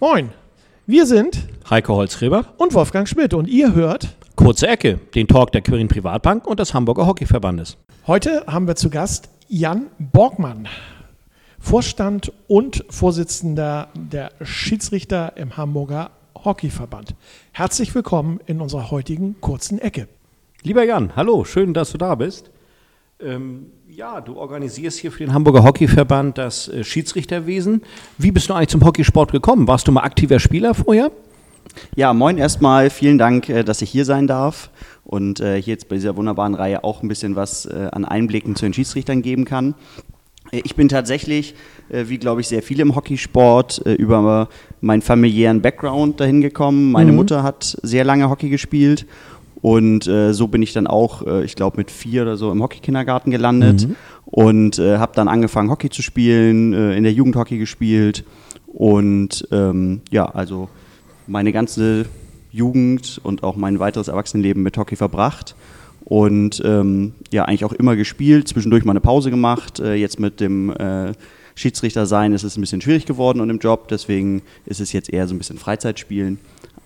Moin, wir sind Heiko Holzgräber und Wolfgang Schmidt und ihr hört Kurze Ecke, den Talk der Quirin Privatbank und des Hamburger Hockeyverbandes. Heute haben wir zu Gast Jan Borgmann, Vorstand und Vorsitzender der Schiedsrichter im Hamburger Hockeyverband. Herzlich willkommen in unserer heutigen kurzen Ecke. Lieber Jan, hallo, schön, dass du da bist. Ähm, ja, du organisierst hier für den Hamburger Hockeyverband das äh, Schiedsrichterwesen. Wie bist du eigentlich zum Hockeysport gekommen? Warst du mal aktiver Spieler vorher? Ja, moin erstmal. Vielen Dank, äh, dass ich hier sein darf und äh, hier jetzt bei dieser wunderbaren Reihe auch ein bisschen was an Einblicken zu den Schiedsrichtern geben kann. Ich bin tatsächlich, wie glaube ich sehr viele im Hockeysport, über meinen familiären Background dahin gekommen. Meine mhm. Mutter hat sehr lange Hockey gespielt und äh, so bin ich dann auch, äh, ich glaube, mit vier oder so im Hockeykindergarten gelandet mhm. und äh, habe dann angefangen, Hockey zu spielen, äh, in der Jugend Hockey gespielt und ähm, ja, also meine ganze Jugend und auch mein weiteres Erwachsenenleben mit Hockey verbracht und ähm, ja, eigentlich auch immer gespielt, zwischendurch mal eine Pause gemacht. Äh, jetzt mit dem äh, Schiedsrichter sein ist es ein bisschen schwierig geworden und im Job, deswegen ist es jetzt eher so ein bisschen Freizeitspielen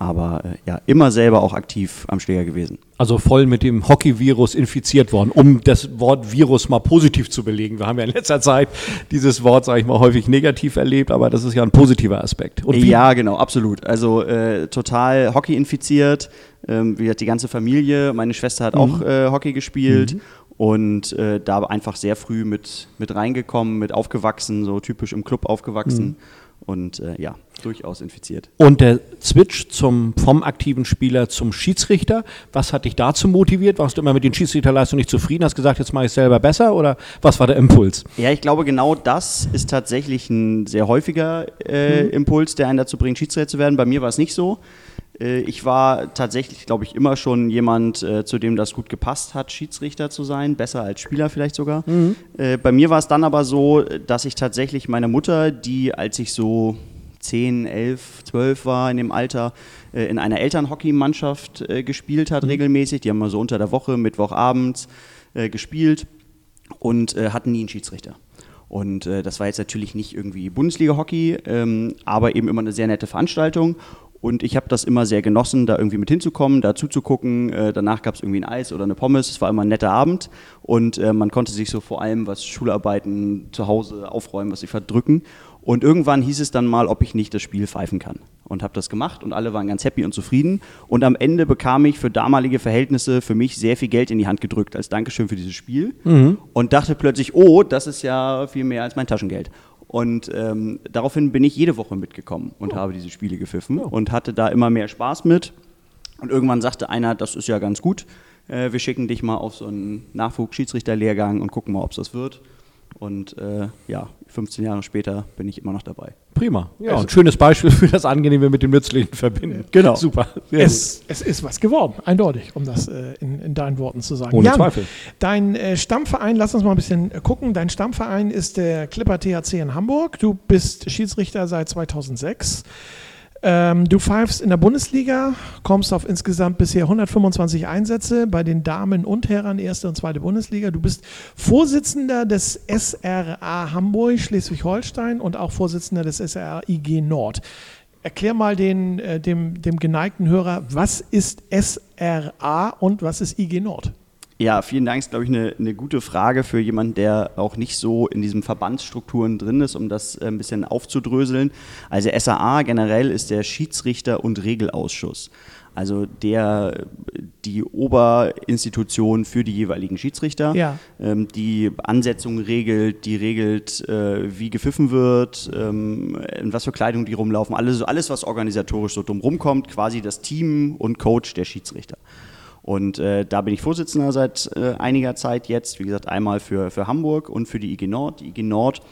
aber äh, ja, immer selber auch aktiv am Schläger gewesen. Also voll mit dem Hockey-Virus infiziert worden, um das Wort Virus mal positiv zu belegen. Wir haben ja in letzter Zeit dieses Wort, sage ich mal, häufig negativ erlebt, aber das ist ja ein positiver Aspekt. ja, genau, absolut. Also äh, total Hockey infiziert. Ähm, wie gesagt, die ganze Familie, meine Schwester hat mhm. auch äh, Hockey gespielt. Mhm. Und äh, da einfach sehr früh mit, mit reingekommen, mit aufgewachsen, so typisch im Club aufgewachsen. Mhm und äh, ja, durchaus infiziert. Und der Switch zum, vom aktiven Spieler zum Schiedsrichter, was hat dich dazu motiviert? Warst du immer mit den Schiedsrichterleistungen nicht zufrieden, hast gesagt, jetzt mache ich es selber besser oder was war der Impuls? Ja, ich glaube, genau das ist tatsächlich ein sehr häufiger äh, mhm. Impuls, der einen dazu bringt, Schiedsrichter zu werden. Bei mir war es nicht so. Äh, ich war tatsächlich, glaube ich, immer schon jemand, äh, zu dem das gut gepasst hat, Schiedsrichter zu sein, besser als Spieler vielleicht sogar. Mhm. Äh, bei mir war es dann aber so, dass ich tatsächlich meine Mutter, die als ich so 10, 11, 12 war in dem Alter, in einer Elternhockeymannschaft gespielt hat mhm. regelmäßig. Die haben mal so unter der Woche, Mittwochabends gespielt und hatten nie einen Schiedsrichter. Und äh, das war jetzt natürlich nicht irgendwie Bundesliga-Hockey, ähm, aber eben immer eine sehr nette Veranstaltung. Und ich habe das immer sehr genossen, da irgendwie mit hinzukommen, da zuzugucken. Äh, danach gab es irgendwie ein Eis oder eine Pommes. Es war immer ein netter Abend. Und äh, man konnte sich so vor allem, was Schularbeiten zu Hause aufräumen, was sie verdrücken. Und irgendwann hieß es dann mal, ob ich nicht das Spiel pfeifen kann. Und habe das gemacht und alle waren ganz happy und zufrieden. Und am Ende bekam ich für damalige Verhältnisse für mich sehr viel Geld in die Hand gedrückt als Dankeschön für dieses Spiel. Mhm. Und dachte plötzlich, oh, das ist ja viel mehr als mein Taschengeld. Und ähm, daraufhin bin ich jede Woche mitgekommen und oh. habe diese Spiele gepfiffen oh. und hatte da immer mehr Spaß mit. Und irgendwann sagte einer, das ist ja ganz gut, äh, wir schicken dich mal auf so einen Nachwuchsschiedsrichterlehrgang und gucken mal, ob es das wird. Und äh, ja, 15 Jahre später bin ich immer noch dabei. Prima. Ja, also, ein schönes Beispiel für das Angenehme mit dem Nützlichen verbinden. Genau. Super. Es, es, ist was geworden, eindeutig, um das äh, in, in, deinen Worten zu sagen. Ohne Jan, Zweifel. Dein äh, Stammverein, lass uns mal ein bisschen äh, gucken. Dein Stammverein ist der Clipper THC in Hamburg. Du bist Schiedsrichter seit 2006. Ähm, du pfeifst in der Bundesliga, kommst auf insgesamt bisher 125 Einsätze bei den Damen und Herren, erste und zweite Bundesliga. Du bist Vorsitzender des SRA Hamburg, Schleswig-Holstein und auch Vorsitzender des SRA IG Nord. Erklär mal den, äh, dem, dem geneigten Hörer, was ist SRA und was ist IG Nord? Ja, vielen Dank. Ist, glaube ich, eine, eine gute Frage für jemanden, der auch nicht so in diesen Verbandsstrukturen drin ist, um das äh, ein bisschen aufzudröseln. Also SAA generell ist der Schiedsrichter- und Regelausschuss. Also der die Oberinstitution für die jeweiligen Schiedsrichter, ja. ähm, die Ansetzung regelt, die regelt, äh, wie gepfiffen wird, ähm, in was für Kleidung die rumlaufen, alles, alles, was organisatorisch so drumherum kommt, quasi das Team und Coach der Schiedsrichter. Und äh, da bin ich Vorsitzender seit äh, einiger Zeit jetzt, wie gesagt, einmal für, für Hamburg und für die IG Nord. Die IG Nord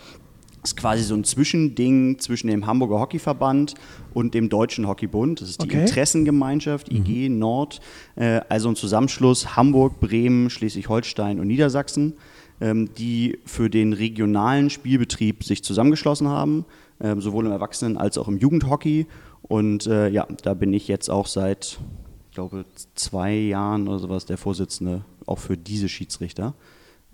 ist quasi so ein Zwischending zwischen dem Hamburger Hockeyverband und dem Deutschen Hockeybund. Das ist die okay. Interessengemeinschaft, IG mhm. Nord, äh, also ein Zusammenschluss Hamburg, Bremen, Schleswig-Holstein und Niedersachsen, ähm, die für den regionalen Spielbetrieb sich zusammengeschlossen haben, äh, sowohl im Erwachsenen- als auch im Jugendhockey. Und äh, ja, da bin ich jetzt auch seit glaube, zwei Jahren oder sowas der Vorsitzende auch für diese Schiedsrichter.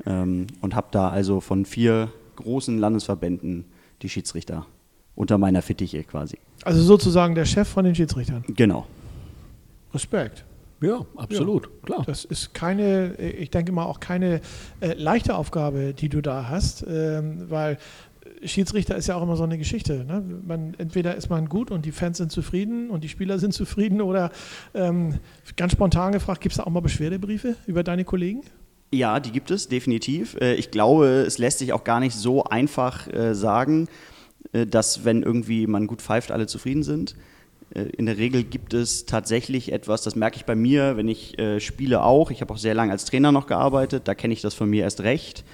Ähm, und habe da also von vier großen Landesverbänden die Schiedsrichter unter meiner Fittiche quasi. Also sozusagen der Chef von den Schiedsrichtern. Genau. Respekt. Ja, absolut, klar. Das ist keine, ich denke mal auch keine äh, leichte Aufgabe, die du da hast, ähm, weil Schiedsrichter ist ja auch immer so eine Geschichte. Ne? Man, entweder ist man gut und die Fans sind zufrieden und die Spieler sind zufrieden oder ähm, ganz spontan gefragt, gibt es da auch mal Beschwerdebriefe über deine Kollegen? Ja, die gibt es definitiv. Äh, ich glaube, es lässt sich auch gar nicht so einfach äh, sagen, äh, dass wenn irgendwie man gut pfeift, alle zufrieden sind. In der Regel gibt es tatsächlich etwas, das merke ich bei mir, wenn ich spiele auch. Ich habe auch sehr lange als Trainer noch gearbeitet, da kenne ich das von mir erst recht,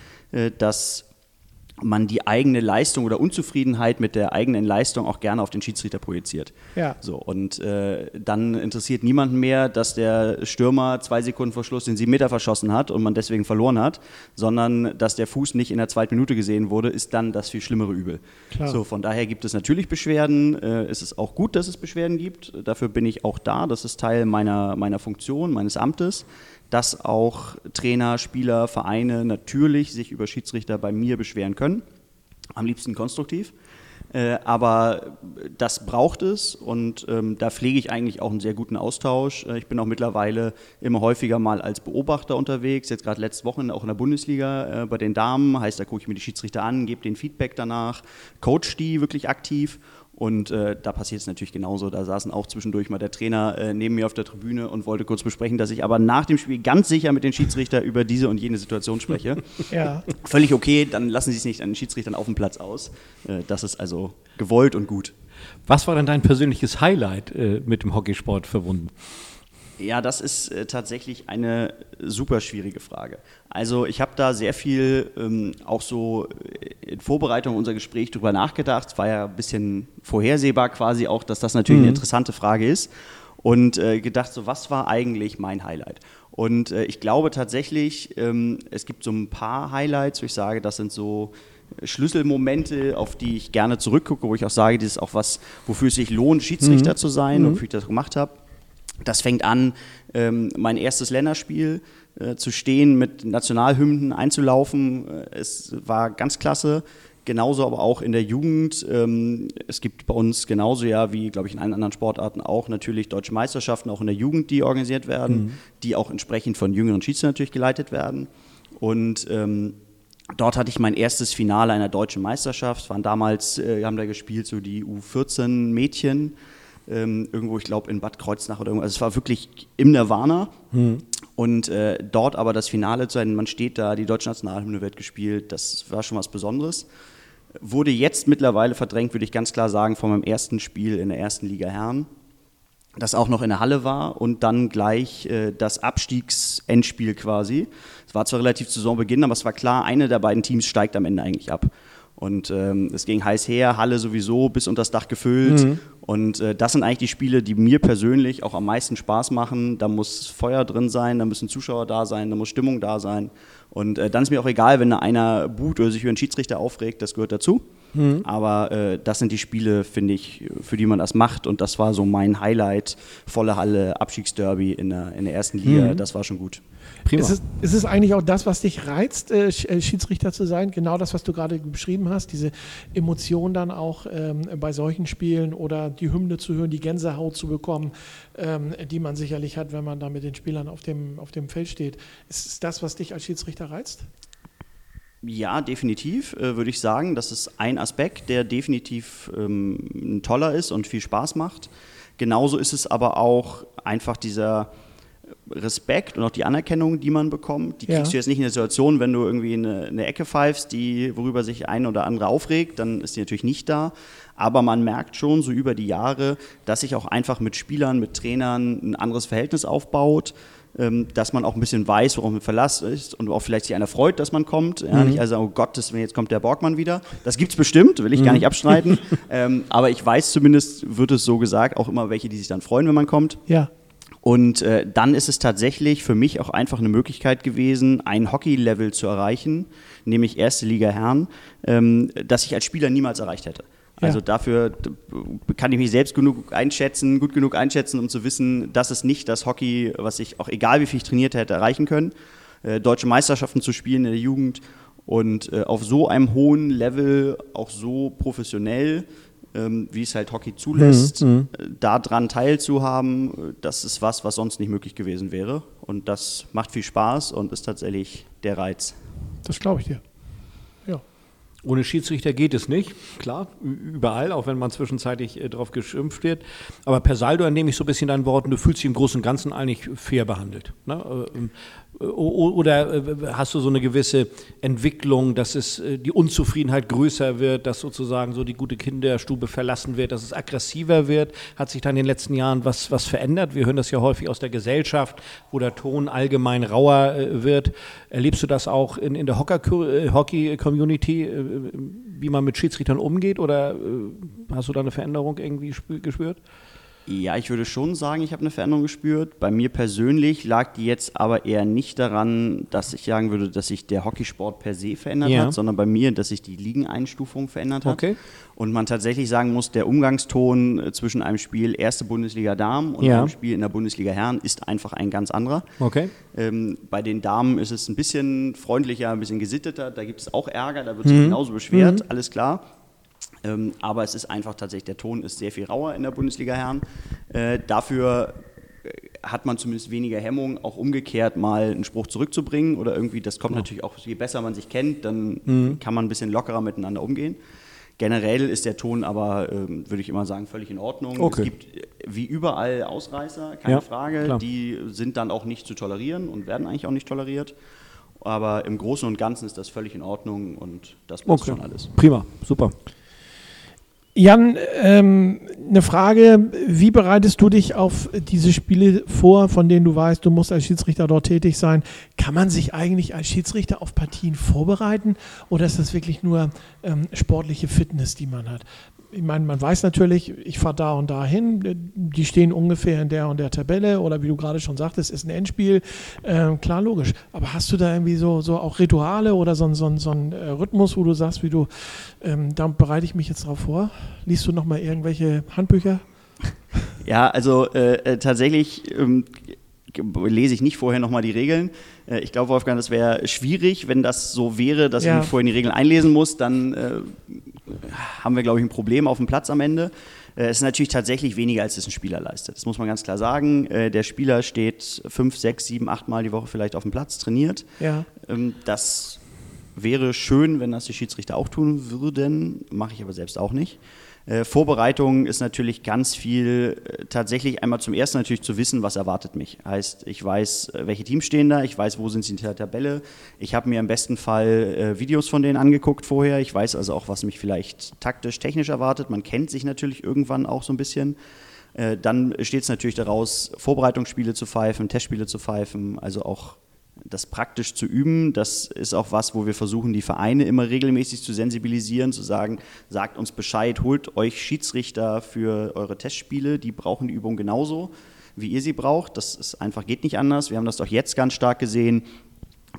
dass man die eigene Leistung oder Unzufriedenheit mit der eigenen Leistung auch gerne auf den Schiedsrichter projiziert. Ja. So, und äh, dann interessiert niemanden mehr, dass der Stürmer zwei Sekunden vor Schluss den sieben Meter verschossen hat und man deswegen verloren hat, sondern dass der Fuß nicht in der zweiten Minute gesehen wurde, ist dann das viel schlimmere Übel. Klar. So, von daher gibt es natürlich Beschwerden. Äh, es ist auch gut, dass es Beschwerden gibt. Dafür bin ich auch da. Das ist Teil meiner, meiner Funktion, meines Amtes dass auch Trainer, Spieler, Vereine natürlich sich über Schiedsrichter bei mir beschweren können. Am liebsten konstruktiv. Äh, aber das braucht es und ähm, da pflege ich eigentlich auch einen sehr guten Austausch. Äh, ich bin auch mittlerweile immer häufiger mal als Beobachter unterwegs, jetzt gerade letzte Woche auch in der Bundesliga äh, bei den Damen, heißt, da gucke ich mir die Schiedsrichter an, gebe den Feedback danach, coach die wirklich aktiv und äh, da passiert es natürlich genauso. Da saßen auch zwischendurch mal der Trainer äh, neben mir auf der Tribüne und wollte kurz besprechen, dass ich aber nach dem Spiel ganz sicher mit den Schiedsrichter über diese und jene Situation spreche. ja. Völlig okay, dann lassen Sie es nicht an den Schiedsrichtern auf dem Platz aus. Äh, das ist also gewollt und gut. Was war denn dein persönliches Highlight äh, mit dem Hockeysport verbunden? Ja, das ist äh, tatsächlich eine super schwierige Frage. Also ich habe da sehr viel ähm, auch so äh, in Vorbereitung unser Gespräch drüber nachgedacht. Es war ja ein bisschen vorhersehbar quasi auch, dass das natürlich mhm. eine interessante Frage ist. Und äh, gedacht, so was war eigentlich mein Highlight? Und äh, ich glaube tatsächlich, ähm, es gibt so ein paar Highlights, wo ich sage, das sind so Schlüsselmomente, auf die ich gerne zurückgucke, wo ich auch sage, das ist auch was, wofür es sich lohnt, Schiedsrichter mhm. zu sein mhm. und wofür ich das gemacht habe. Das fängt an, ähm, mein erstes Länderspiel äh, zu stehen, mit Nationalhymnen einzulaufen. Äh, es war ganz klasse. Genauso aber auch in der Jugend. Ähm, es gibt bei uns genauso ja wie, glaube ich, in allen anderen Sportarten auch natürlich deutsche Meisterschaften, auch in der Jugend, die organisiert werden, mhm. die auch entsprechend von jüngeren Schiedsrichtern natürlich geleitet werden. Und ähm, Dort hatte ich mein erstes Finale einer deutschen Meisterschaft. Es waren damals, äh, wir haben da gespielt, so die U14 Mädchen ähm, irgendwo, ich glaube, in Bad Kreuznach oder irgendwo. Also es war wirklich im Nirvana. Hm. Und äh, dort aber das Finale zu sein, man steht da, die deutsche Nationalhymne wird gespielt, das war schon was Besonderes. Wurde jetzt mittlerweile verdrängt, würde ich ganz klar sagen, von meinem ersten Spiel in der ersten Liga Herren, das auch noch in der Halle war und dann gleich äh, das Abstiegsendspiel quasi. Es war zwar relativ zu Saisonbeginn, aber es war klar, eine der beiden Teams steigt am Ende eigentlich ab. Und ähm, es ging heiß her, Halle sowieso bis unter das Dach gefüllt. Mhm. Und äh, das sind eigentlich die Spiele, die mir persönlich auch am meisten Spaß machen. Da muss Feuer drin sein, da müssen Zuschauer da sein, da muss Stimmung da sein. Und äh, dann ist mir auch egal, wenn da einer boot oder sich über einen Schiedsrichter aufregt, das gehört dazu. Mhm. Aber äh, das sind die Spiele, finde ich, für die man das macht. Und das war so mein Highlight. Volle Halle, Abstiegsderby in der, in der ersten Liga, mhm. das war schon gut. Prima. Ist es, ist es eigentlich auch das, was dich reizt, äh, äh, Schiedsrichter zu sein? Genau das, was du gerade beschrieben hast, diese Emotion dann auch ähm, bei solchen Spielen oder die Hymne zu hören, die Gänsehaut zu bekommen, ähm, die man sicherlich hat, wenn man da mit den Spielern auf dem, auf dem Feld steht. Ist es das, was dich als Schiedsrichter reizt? Ja, definitiv, äh, würde ich sagen. Das ist ein Aspekt, der definitiv ähm, toller ist und viel Spaß macht. Genauso ist es aber auch einfach dieser Respekt und auch die Anerkennung, die man bekommt, die kriegst ja. du jetzt nicht in der Situation, wenn du irgendwie eine, eine Ecke pfeifst, die, worüber sich ein oder andere aufregt, dann ist die natürlich nicht da. Aber man merkt schon so über die Jahre, dass sich auch einfach mit Spielern, mit Trainern ein anderes Verhältnis aufbaut, ähm, dass man auch ein bisschen weiß, worauf man Verlass ist und auch vielleicht sich einer freut, dass man kommt. Ja, mhm. Nicht also, oh Gott, jetzt kommt der Borgmann wieder. Das gibt es bestimmt, will ich mhm. gar nicht abstreiten. ähm, aber ich weiß zumindest, wird es so gesagt, auch immer welche, die sich dann freuen, wenn man kommt. Ja. Und äh, dann ist es tatsächlich für mich auch einfach eine Möglichkeit gewesen, ein Hockey-Level zu erreichen, nämlich erste Liga Herren, ähm, das ich als Spieler niemals erreicht hätte. Also ja. dafür kann ich mich selbst genug einschätzen, gut genug einschätzen, um zu wissen, das ist nicht das Hockey, was ich auch egal wie viel ich trainiert hätte, erreichen können. Äh, deutsche Meisterschaften zu spielen in der Jugend und äh, auf so einem hohen Level, auch so professionell, ähm, wie es halt Hockey zulässt, mhm. äh, daran teilzuhaben, äh, das ist was, was sonst nicht möglich gewesen wäre. Und das macht viel Spaß und ist tatsächlich der Reiz. Das glaube ich dir. Ohne Schiedsrichter geht es nicht, klar, überall, auch wenn man zwischenzeitlich äh, darauf geschimpft wird. Aber per Saldo entnehme ich so ein bisschen deinen Worten, du fühlst dich im Großen und Ganzen eigentlich fair behandelt. Ne? Ähm, oder äh, hast du so eine gewisse Entwicklung, dass es äh, die Unzufriedenheit größer wird, dass sozusagen so die gute Kinderstube verlassen wird, dass es aggressiver wird? Hat sich da in den letzten Jahren was, was verändert? Wir hören das ja häufig aus der Gesellschaft, wo der Ton allgemein rauer äh, wird. Erlebst du das auch in, in der Hockey-Community, wie man mit Schiedsrichtern umgeht? Oder hast du da eine Veränderung irgendwie gespürt? Ja, ich würde schon sagen, ich habe eine Veränderung gespürt. Bei mir persönlich lag die jetzt aber eher nicht daran, dass ich sagen würde, dass sich der Hockeysport per se verändert ja. hat, sondern bei mir, dass sich die Ligeneinstufung verändert hat. Okay. Und man tatsächlich sagen muss, der Umgangston äh, zwischen einem Spiel erste Bundesliga Damen und ja. einem Spiel in der Bundesliga Herren ist einfach ein ganz anderer. Okay. Ähm, bei den Damen ist es ein bisschen freundlicher, ein bisschen gesitteter. Da gibt es auch Ärger, da wird sich mhm. genauso beschwert, mhm. alles klar. Ähm, aber es ist einfach tatsächlich, der Ton ist sehr viel rauer in der Bundesliga Herren. Äh, dafür äh, hat man zumindest weniger Hemmung, auch umgekehrt mal einen Spruch zurückzubringen oder irgendwie, das kommt ja. natürlich auch, je besser man sich kennt, dann mhm. kann man ein bisschen lockerer miteinander umgehen. Generell ist der Ton aber, ähm, würde ich immer sagen, völlig in Ordnung. Okay. Es gibt äh, wie überall Ausreißer, keine ja, Frage. Klar. Die sind dann auch nicht zu tolerieren und werden eigentlich auch nicht toleriert. Aber im Großen und Ganzen ist das völlig in Ordnung und das passt okay. schon alles. Prima, super. Jan, ähm, eine Frage, wie bereitest du dich auf diese Spiele vor, von denen du weißt, du musst als Schiedsrichter dort tätig sein? Kann man sich eigentlich als Schiedsrichter auf Partien vorbereiten oder ist das wirklich nur ähm, sportliche Fitness, die man hat? Ich meine, man weiß natürlich, ich fahre da und da hin, die stehen ungefähr in der und der Tabelle oder wie du gerade schon sagtest, ist ein Endspiel. Ähm, klar, logisch. Aber hast du da irgendwie so, so auch Rituale oder so, so, so einen äh, Rhythmus, wo du sagst, wie du, ähm, da bereite ich mich jetzt drauf vor? Liest du nochmal irgendwelche Handbücher? Ja, also äh, äh, tatsächlich ähm, lese ich nicht vorher nochmal die Regeln. Äh, ich glaube, Wolfgang, das wäre schwierig, wenn das so wäre, dass ja. ich mich vorher in die Regeln einlesen muss, dann äh, haben wir, glaube ich, ein Problem auf dem Platz am Ende. Äh, es ist natürlich tatsächlich weniger, als es ein Spieler leistet. Das muss man ganz klar sagen. Äh, der Spieler steht fünf, sechs, sieben, acht Mal die Woche vielleicht auf dem Platz, trainiert. Ja. Ähm, das wäre schön, wenn das die Schiedsrichter auch tun würden, mache ich aber selbst auch nicht. Äh, Vorbereitung ist natürlich ganz viel, äh, tatsächlich einmal zum ersten natürlich zu wissen, was erwartet mich. Heißt, ich weiß, äh, welche Teams stehen da, ich weiß, wo sind sie in der Tabelle. Ich habe mir im besten Fall äh, Videos von denen angeguckt vorher. Ich weiß also auch, was mich vielleicht taktisch, technisch erwartet. Man kennt sich natürlich irgendwann auch so ein bisschen. Dann steht es natürlich daraus, Vorbereitungsspiele zu pfeifen, Testspiele zu pfeifen, also auch das praktisch zu üben, das ist auch was, wo wir versuchen, die Vereine immer regelmäßig zu sensibilisieren, zu sagen, sagt uns Bescheid, holt euch Schiedsrichter für eure Testspiele, die brauchen die Übung genauso, wie ihr sie braucht. Das ist einfach geht nicht anders. Wir haben das doch jetzt ganz stark gesehen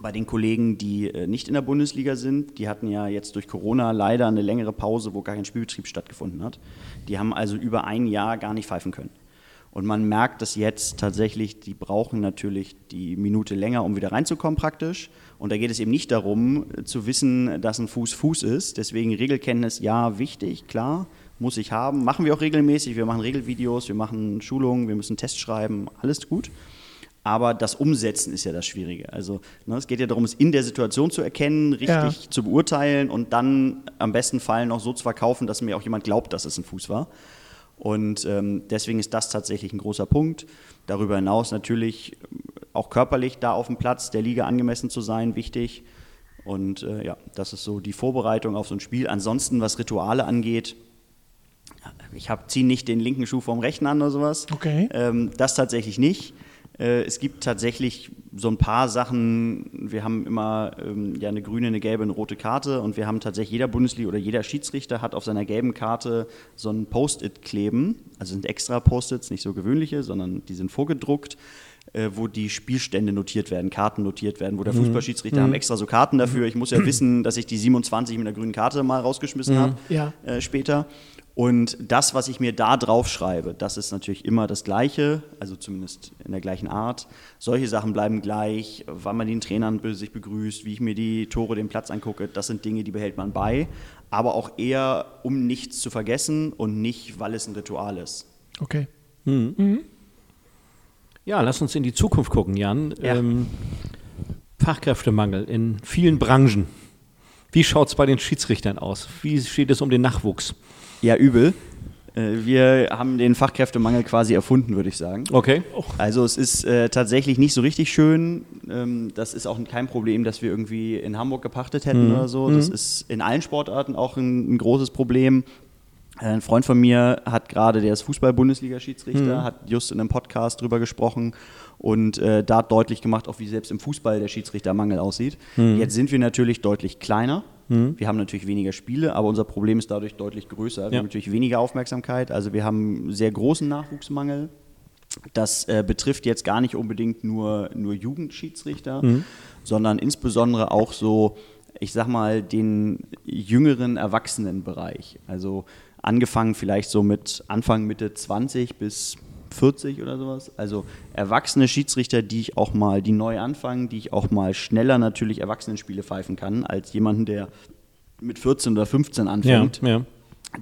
bei den Kollegen, die äh, nicht in der Bundesliga sind. Die hatten ja jetzt durch Corona leider eine längere Pause, wo gar kein Spielbetrieb stattgefunden hat. Die haben also über ein Jahr gar nicht pfeifen können. Und man merkt dass jetzt tatsächlich, die brauchen natürlich die Minute länger, um wieder reinzukommen praktisch. Und da geht es eben nicht darum, zu wissen, dass ein Fuß Fuß ist. Deswegen Regelkenntnis, ja, wichtig, klar, muss ich haben. Machen wir auch regelmäßig. Wir machen Regelvideos, wir machen Schulungen, wir müssen Tests schreiben, alles gut. Aber das Umsetzen ist ja das Schwierige. Also ne, es geht ja darum, es in der Situation zu erkennen, richtig ja. zu beurteilen und dann am besten Fall noch so zu verkaufen, dass mir auch jemand glaubt, dass es ein Fuß war. Und ähm, deswegen ist das tatsächlich ein großer Punkt. Darüber hinaus natürlich ähm, auch körperlich da auf dem Platz der Liga angemessen zu sein, wichtig. Und äh, ja, das ist so die Vorbereitung auf so ein Spiel. Ansonsten, was Rituale angeht, ich ziehe nicht den linken Schuh vom rechten an oder sowas. Okay. Ähm, das tatsächlich nicht. Äh, es gibt tatsächlich so ein paar Sachen. Wir haben immer ähm, ja, eine grüne, eine gelbe, eine rote Karte und wir haben tatsächlich jeder Bundesliga oder jeder Schiedsrichter hat auf seiner gelben Karte so ein Post-it kleben. Also sind extra Post-its, nicht so gewöhnliche, sondern die sind vorgedruckt äh, wo die Spielstände notiert werden, Karten notiert werden, wo der mhm. Fußballschiedsrichter mhm. haben extra so Karten dafür. Ich muss ja wissen, dass ich die 27 mit einer grünen Karte mal rausgeschmissen mhm. habe ja. äh, später. Und das, was ich mir da drauf schreibe, das ist natürlich immer das Gleiche, also zumindest in der gleichen Art. Solche Sachen bleiben gleich, wann man den Trainern sich begrüßt, wie ich mir die Tore, den Platz angucke, das sind Dinge, die behält man bei, aber auch eher, um nichts zu vergessen und nicht, weil es ein Ritual ist. Okay. Mhm. Mhm. Ja, lass uns in die Zukunft gucken, Jan. Ja. Ähm, Fachkräftemangel in vielen Branchen. Wie schaut es bei den Schiedsrichtern aus? Wie steht es um den Nachwuchs? Ja, übel. Äh, wir haben den Fachkräftemangel quasi erfunden, würde ich sagen. Okay. Also es ist äh, tatsächlich nicht so richtig schön. Ähm, das ist auch kein Problem, dass wir irgendwie in Hamburg gepachtet hätten mhm. oder so. Das mhm. ist in allen Sportarten auch ein, ein, großes Problem. Ein Freund von mir hat gerade, der ist Fußball-Bundesliga-Schiedsrichter, mhm. hat just in einem Podcast drüber gesprochen und äh, da deutlich gemacht, auch wie selbst im Fußball der Schiedsrichtermangel aussieht. Mhm. Jetzt sind wir natürlich deutlich kleiner Mhm. Wir haben natürlich weniger Spiele, aber unser Problem ist dadurch deutlich größer. Wir ja. haben natürlich weniger Aufmerksamkeit. Also wir haben sehr großen Nachwuchsmangel. Das äh, betrifft jetzt gar nicht unbedingt nur, nur Jugendschiedsrichter, mhm. sondern insbesondere auch so, ich sag mal, den jüngeren Erwachsenenbereich. Also angefangen vielleicht so mit Anfang, Mitte 20 bis 40 oder sowas. Also erwachsene Schiedsrichter, die ich auch mal, die neu anfangen, die ich auch mal schneller natürlich Erwachsenenspiele pfeifen kann, als jemanden, der mit 14 oder 15 anfängt. Ja, ja.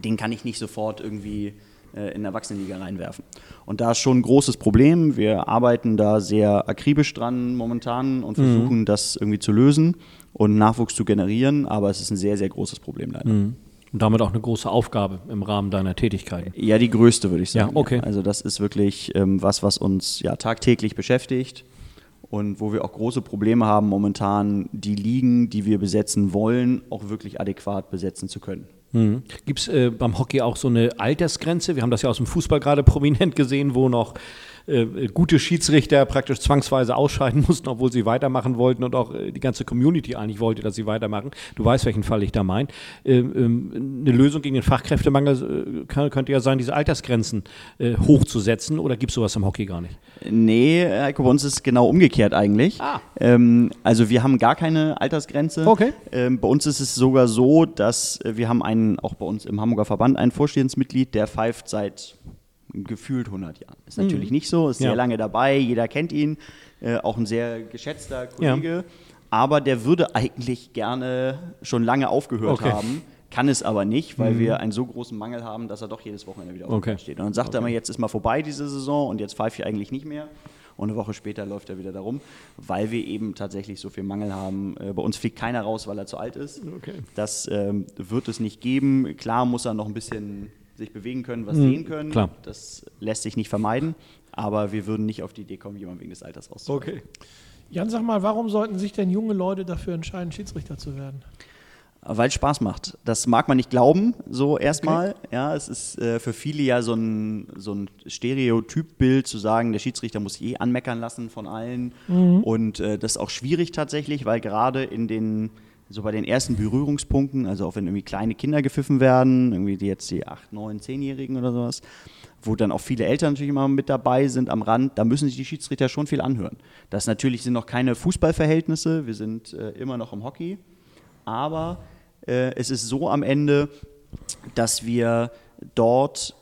Den kann ich nicht sofort irgendwie äh, in der Erwachsenenliga reinwerfen. Und da ist schon ein großes Problem. Wir arbeiten da sehr akribisch dran momentan und mhm. versuchen mhm. das irgendwie zu lösen und Nachwuchs zu generieren, aber es ist ein sehr, sehr großes Problem leider. Mhm. Und damit auch eine große Aufgabe im Rahmen deiner Tätigkeiten. Ja, die größte, würde ich sagen. Ja, okay. Also das ist wirklich ähm, was, was uns ja tagtäglich beschäftigt und wo wir auch große Probleme haben, momentan die Ligen, die wir besetzen wollen, auch wirklich adäquat besetzen zu können. Mhm. Gibt es äh, beim Hockey auch so eine Altersgrenze? Wir haben das ja aus dem Fußball gerade prominent gesehen, wo noch äh, gute Schiedsrichter praktisch zwangsweise ausscheiden mussten, obwohl sie weitermachen wollten und auch äh, die ganze Community eigentlich wollte, dass sie weitermachen. Du weißt, welchen Fall ich da meine. Ähm, ähm, eine Lösung gegen den Fachkräftemangel äh, kann, könnte ja sein, diese Altersgrenzen äh, hochzusetzen oder gibt es sowas im Hockey gar nicht? Nee, Heiko, bei uns ist es genau umgekehrt eigentlich. Ah. Ähm, also wir haben gar keine Altersgrenze. Okay. Ähm, bei uns ist es sogar so, dass wir haben einen, auch bei uns im Hamburger Verband, ein Vorstehensmitglied, der pfeift seit gefühlt 100 Jahren. Ist natürlich mhm. nicht so, ist ja. sehr lange dabei, jeder kennt ihn, äh, auch ein sehr geschätzter Kollege. Ja. Aber der würde eigentlich gerne schon lange aufgehört okay. haben, kann es aber nicht, weil mhm. wir einen so großen Mangel haben, dass er doch jedes Wochenende wieder okay. steht. Und dann sagt okay. er immer, jetzt ist mal vorbei diese Saison und jetzt pfeife ich eigentlich nicht mehr. Und eine Woche später läuft er wieder darum, weil wir eben tatsächlich so viel Mangel haben. Äh, bei uns fliegt keiner raus, weil er zu alt ist. Okay. Das ähm, wird es nicht geben. Klar muss er noch ein bisschen sich bewegen können, was mhm, sehen können. Klar. Das lässt sich nicht vermeiden, aber wir würden nicht auf die Idee kommen, jemanden wegen des Alters rauszuholen. Okay. Jan, sag mal, warum sollten sich denn junge Leute dafür entscheiden, Schiedsrichter zu werden? Weil es Spaß macht. Das mag man nicht glauben, so erstmal. Okay. Ja, es ist äh, für viele ja so ein, so ein Stereotypbild zu sagen, der Schiedsrichter muss je anmeckern lassen von allen. Mhm. Und äh, das ist auch schwierig tatsächlich, weil gerade in den so bei den ersten Berührungspunkten, also auch wenn irgendwie kleine Kinder gepfiffen werden, irgendwie die jetzt die 8, 9, 10-Jährigen oder sowas, wo dann auch viele Eltern natürlich immer mit dabei sind am Rand, da müssen sich die Schiedsrichter schon viel anhören. Das natürlich sind noch keine Fußballverhältnisse, wir sind äh, immer noch im Hockey, aber äh, es ist so am Ende, dass wir dort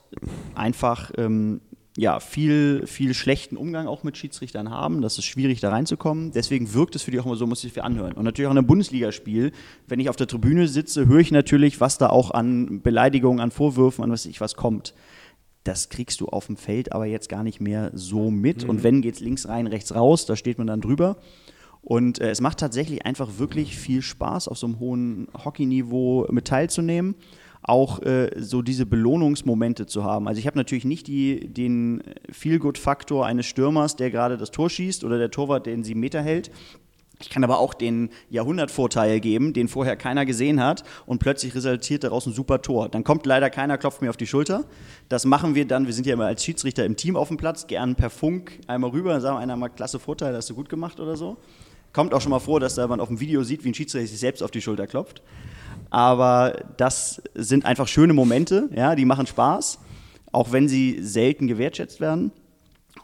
einfach ähm, ja, viel, viel schlechten Umgang auch mit Schiedsrichtern haben. Das ist schwierig, da reinzukommen. Deswegen wirkt es für die auch immer so, muss ich viel anhören. Und natürlich auch in einem Bundesligaspiel, wenn ich auf der Tribüne sitze, höre ich natürlich, was da auch an Beleidigungen, an Vorwürfen, an was ich was kommt. Das kriegst du auf dem Feld aber jetzt gar nicht mehr so mit. Mhm. Und wenn geht es links rein, rechts raus, da steht man dann drüber. Und äh, es macht tatsächlich einfach wirklich viel Spaß, auf so einem hohen Hockeyniveau mit teilzunehmen auch äh, so diese Belohnungsmomente zu haben. Also ich habe natürlich nicht die, den Feel-Good-Faktor eines Stürmers, der gerade das Tor schießt oder der Torwart, der den sieben Meter hält. Ich kann aber auch den Jahrhundertvorteil geben, den vorher keiner gesehen hat und plötzlich resultiert daraus ein super Tor. Dann kommt leider keiner, klopft mir auf die Schulter. Das machen wir dann, wir sind ja immer als Schiedsrichter im Team auf dem Platz, gern per Funk einmal rüber, sagen einer mal, klasse Vorteil, hast du gut gemacht oder so. Kommt auch schon mal vor, dass da man auf dem Video sieht, wie ein Schiedsrichter sich selbst auf die Schulter klopft. Aber das sind einfach schöne Momente, ja, die machen Spaß, auch wenn sie selten gewertschätzt werden.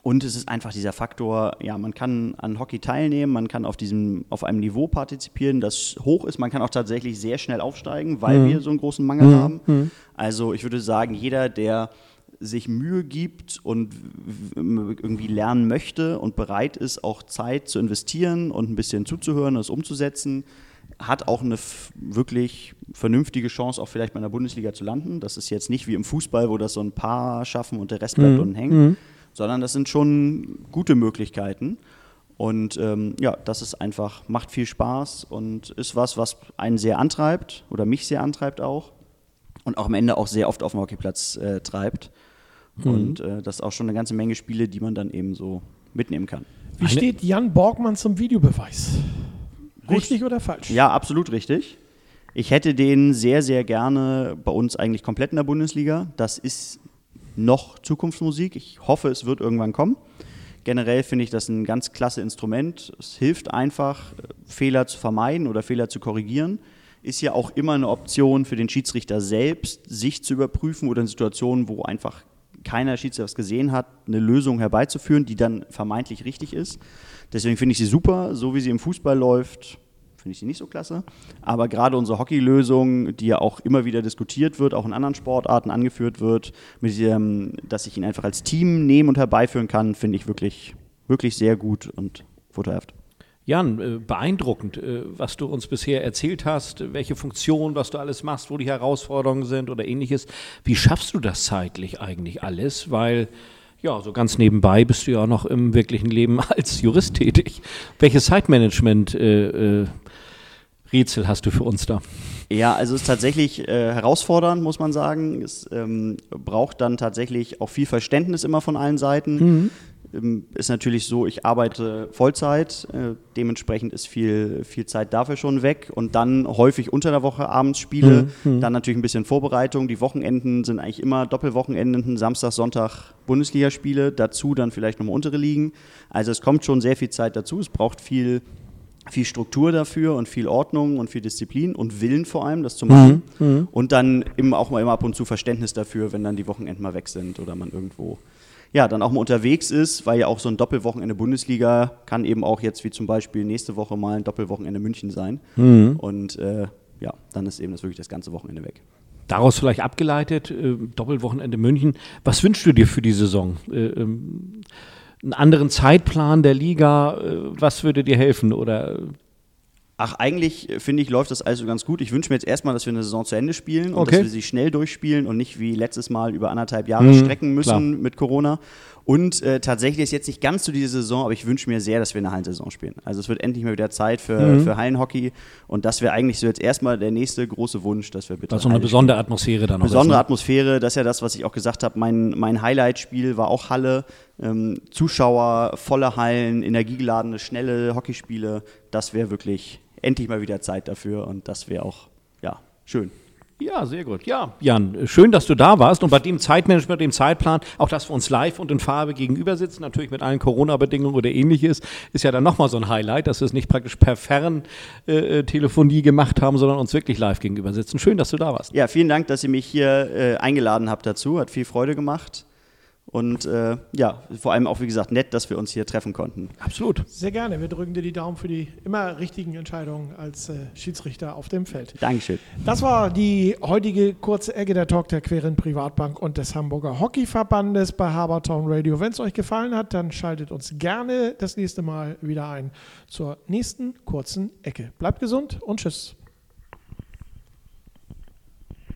Und es ist einfach dieser Faktor, ja, man kann an Hockey teilnehmen, man kann auf diesem, auf einem Niveau partizipieren, das hoch ist. Man kann auch tatsächlich sehr schnell aufsteigen, weil mhm. wir so einen großen Mangel mhm. haben. Mhm. Also ich würde sagen, jeder, der sich Mühe gibt und irgendwie lernen möchte und bereit ist, auch Zeit zu investieren und ein bisschen zuzuhören, das umzusetzen, hat auch eine wirklich vernünftige Chance, auch vielleicht mal in der Bundesliga zu landen. Das ist jetzt nicht wie im Fußball, wo das so ein paar schaffen und der Rest bleibt mhm. unten hängen, mhm. sondern das sind schon gute Möglichkeiten. Und ähm, ja, das ist einfach, macht viel Spaß und ist was, was einen sehr antreibt oder mich sehr antreibt auch und auch am Ende auch sehr oft auf dem Hockeyplatz äh, treibt. Mhm. Und äh, das ist auch schon eine ganze Menge Spiele, die man dann eben so mitnehmen kann. Wie steht Jan Borgmann zum Videobeweis? Richtig oder falsch? Ja, absolut richtig. Ich hätte den sehr, sehr gerne bei uns eigentlich komplett in der Bundesliga. Das ist noch Zukunftsmusik. Ich hoffe, es wird irgendwann kommen. Generell finde ich das ein ganz klasse Instrument. Es hilft einfach, Fehler zu vermeiden oder Fehler zu korrigieren. Ist ja auch immer eine Option für den Schiedsrichter selbst, sich zu überprüfen oder in Situationen, wo einfach keiner Schiedsrichter was gesehen hat, eine Lösung herbeizuführen, die dann vermeintlich richtig ist. Deswegen finde ich sie super, so wie sie im Fußball läuft, finde ich sie nicht so klasse. Aber gerade unsere Hockeylösung, die ja auch immer wieder diskutiert wird, auch in anderen Sportarten angeführt wird, mit dem, dass ich ihn einfach als Team nehmen und herbeiführen kann, finde ich wirklich, wirklich sehr gut und vorteilhaft. Jan, äh, beeindruckend, äh, was du uns bisher erzählt hast, welche Funktion, was du alles machst, wo die Herausforderungen sind oder ähnliches. Wie schaffst du das zeitlich eigentlich alles? Weil, ja, so ganz nebenbei bist du ja auch noch im wirklichen Leben als Jurist tätig. Welches Zeitmanagement-Rätsel äh, hast du für uns da? Ja, also es ist tatsächlich äh, herausfordernd, muss man sagen. Es ähm, braucht dann tatsächlich auch viel Verständnis immer von allen Seiten. Mhm. Ähm, ist natürlich so, ich arbeite Vollzeit, äh, dementsprechend ist viel, viel Zeit dafür schon weg und dann häufig unter der Woche abends Spiele, mhm. dann natürlich ein bisschen Vorbereitung. Die Wochenenden sind eigentlich immer Doppelwochenenden, Samstag, Sonntag Bundesligaspiele, dazu dann vielleicht nochmal untere Ligen. Also es kommt schon sehr viel Zeit dazu, es braucht viel viel Struktur dafür und viel Ordnung und viel Disziplin und Willen vor allem, das zu machen. Mhm, mhm. und dann immer auch mal immer ab und zu Verständnis dafür, wenn dann die Wochenenden mal weg sind oder man irgendwo ja, dann auch mal unterwegs ist, weil ja auch so ein Doppelwochenende Bundesliga kann eben auch jetzt wie zum Beispiel nächste Woche mal ein Doppelwochenende München sein. Mhm. Und äh, ja, dann ist eben das wirklich das ganze Wochenende weg. Daraus vielleicht abgeleitet, äh, Doppelwochenende München. Was wünschst du dir für die Saison? Äh, ähm, einen anderen Zeitplan der Liga, äh, was würde dir helfen? Oder Ach, eigentlich äh, finde ich, läuft das also ganz gut. Ich wünsche mir jetzt erstmal, dass wir eine Saison zu Ende spielen und okay. dass wir sie schnell durchspielen und nicht wie letztes Mal über anderthalb Jahre mhm, strecken müssen klar. mit Corona. Und äh, tatsächlich ist jetzt nicht ganz zu so dieser Saison, aber ich wünsche mir sehr, dass wir eine Hallensaison spielen. Also es wird endlich mal wieder Zeit für, mhm. für Hallenhockey und das wäre eigentlich so jetzt erstmal der nächste große Wunsch, dass wir bitte. Also eine besondere Atmosphäre dann auch. Besondere ist, ne? Atmosphäre, das ist ja das, was ich auch gesagt habe. Mein, mein Highlight-Spiel war auch Halle. Ähm, Zuschauer, volle Hallen, energiegeladene, schnelle Hockeyspiele. Das wäre wirklich endlich mal wieder Zeit dafür und das wäre auch, ja, schön. Ja, sehr gut. Ja, Jan, schön, dass du da warst und bei dem Zeitmanagement, dem Zeitplan, auch dass wir uns live und in Farbe gegenüber sitzen, natürlich mit allen Corona-Bedingungen oder ähnliches, ist ja dann nochmal so ein Highlight, dass wir es nicht praktisch per Ferntelefonie äh, gemacht haben, sondern uns wirklich live gegenüber sitzen. Schön, dass du da warst. Ja, vielen Dank, dass ihr mich hier äh, eingeladen habt dazu. Hat viel Freude gemacht. Und äh, ja, vor allem auch, wie gesagt, nett, dass wir uns hier treffen konnten. Absolut. Sehr gerne. Wir drücken dir die Daumen für die immer richtigen Entscheidungen als äh, Schiedsrichter auf dem Feld. Dankeschön. Das war die heutige kurze Ecke der Talk der Queren Privatbank und des Hamburger Hockeyverbandes bei Habertown Radio. Wenn es euch gefallen hat, dann schaltet uns gerne das nächste Mal wieder ein zur nächsten kurzen Ecke. Bleibt gesund und tschüss.